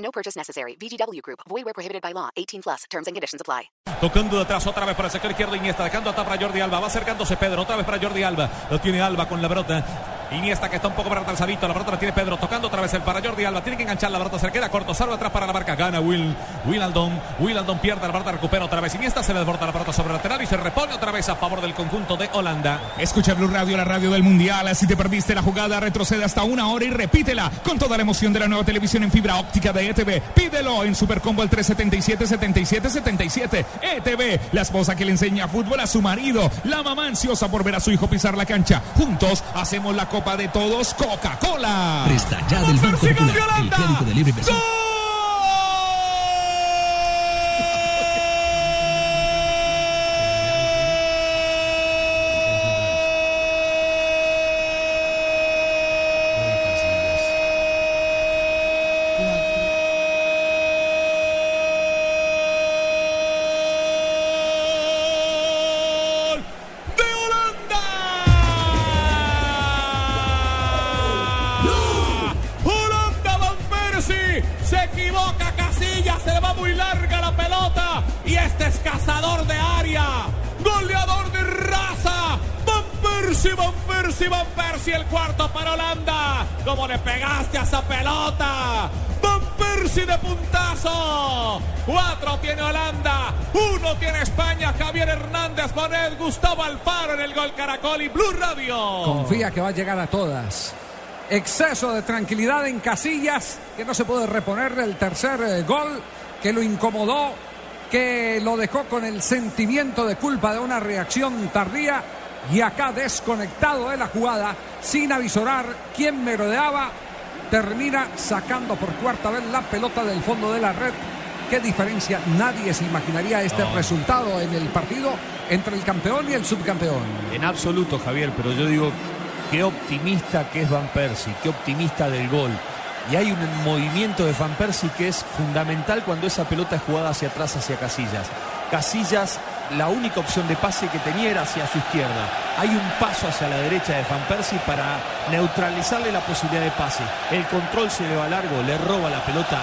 No purchase necessary. VGW Group. Void where prohibited by law. 18 plus. Terms and conditions apply. Tocando de atrás otra vez para el sector izquierdo Iniesta, dejando atrás para Jordi Alba. Va acercándose Pedro, otra vez para Jordi Alba. Lo tiene Alba con la pelota. Iniesta que está un poco para retrasadito. La pelota la tiene Pedro, tocando otra vez el para Jordi Alba. Tiene que enganchar la pelota, se queda corto. Salva atrás para la marca. Gana Will. Wilaldon. Wilaldon pierde la pelota, recupera otra vez. Iniesta se le desborda la pelota sobre el lateral y se repone otra vez a favor del conjunto de Holanda. Escucha Blue Radio, la radio del Mundial. Si te perdiste la jugada, retrocede hasta una hora y repítela con toda la emoción de la nueva televisión en fibra óptica de ETV. Pídelo en Supercombo el 377-7777. ETV, la esposa que le enseña fútbol a su marido. La mamá ansiosa por ver a su hijo pisar la cancha. Juntos hacemos la Copa de Todos Coca-Cola. Presta ya del Banco Popular, el crédito de libre inversión. Equivoca Casillas, se le va muy larga la pelota y este es cazador de área, goleador de raza. Van Persie, Van Persie, Van Persie, el cuarto para Holanda. ¿Cómo le pegaste a esa pelota? Van Persie de puntazo. Cuatro tiene Holanda, uno tiene España. Javier Hernández Bonet, Gustavo Alfaro en el gol Caracol y Blue Radio. Confía que va a llegar a todas. Exceso de tranquilidad en Casillas, que no se puede reponer del tercer eh, gol, que lo incomodó, que lo dejó con el sentimiento de culpa de una reacción tardía y acá desconectado de la jugada, sin avisorar quién merodeaba, termina sacando por cuarta vez la pelota del fondo de la red. ¿Qué diferencia? Nadie se imaginaría este resultado en el partido entre el campeón y el subcampeón. En absoluto, Javier, pero yo digo, qué optimista que es Van Persie, qué optimista del gol. Y hay un movimiento de Van Persie que es fundamental cuando esa pelota es jugada hacia atrás, hacia Casillas. Casillas, la única opción de pase que tenía era hacia su izquierda. Hay un paso hacia la derecha de Van Persie para neutralizarle la posibilidad de pase. El control se le va largo, le roba la pelota